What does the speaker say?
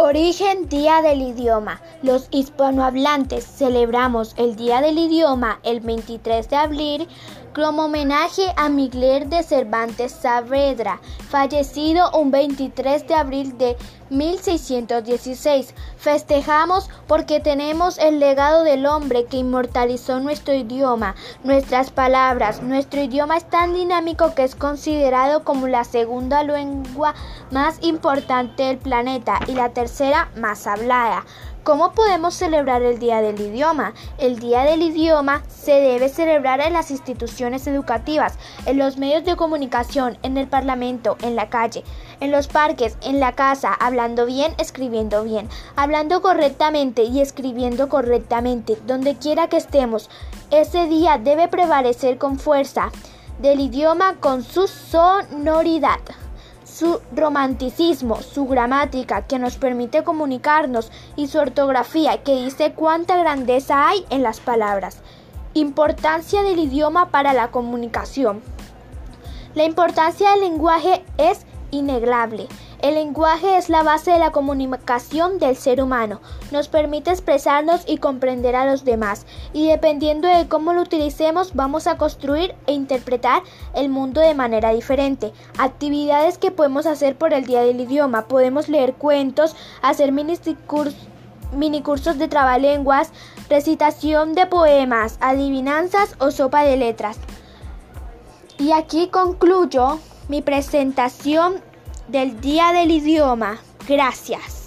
Origen Día del Idioma. Los hispanohablantes celebramos el Día del Idioma el 23 de abril como homenaje a Miguel de Cervantes Saavedra, fallecido un 23 de abril de 1616. Festejamos porque tenemos el legado del hombre que inmortalizó nuestro idioma, nuestras palabras. Nuestro idioma es tan dinámico que es considerado como la segunda lengua más importante del planeta y la tercera más hablada. ¿Cómo podemos celebrar el Día del Idioma? El Día del Idioma se debe celebrar en las instituciones educativas, en los medios de comunicación, en el Parlamento, en la calle, en los parques, en la casa, hablando bien, escribiendo bien, hablando correctamente y escribiendo correctamente, donde quiera que estemos. Ese día debe prevalecer con fuerza del idioma con su sonoridad su romanticismo, su gramática que nos permite comunicarnos y su ortografía que dice cuánta grandeza hay en las palabras. Importancia del idioma para la comunicación. La importancia del lenguaje es innegable. El lenguaje es la base de la comunicación del ser humano. Nos permite expresarnos y comprender a los demás. Y dependiendo de cómo lo utilicemos, vamos a construir e interpretar el mundo de manera diferente. Actividades que podemos hacer por el Día del Idioma. Podemos leer cuentos, hacer mini cursos de trabalenguas, recitación de poemas, adivinanzas o sopa de letras. Y aquí concluyo mi presentación del Día del Idioma. Gracias.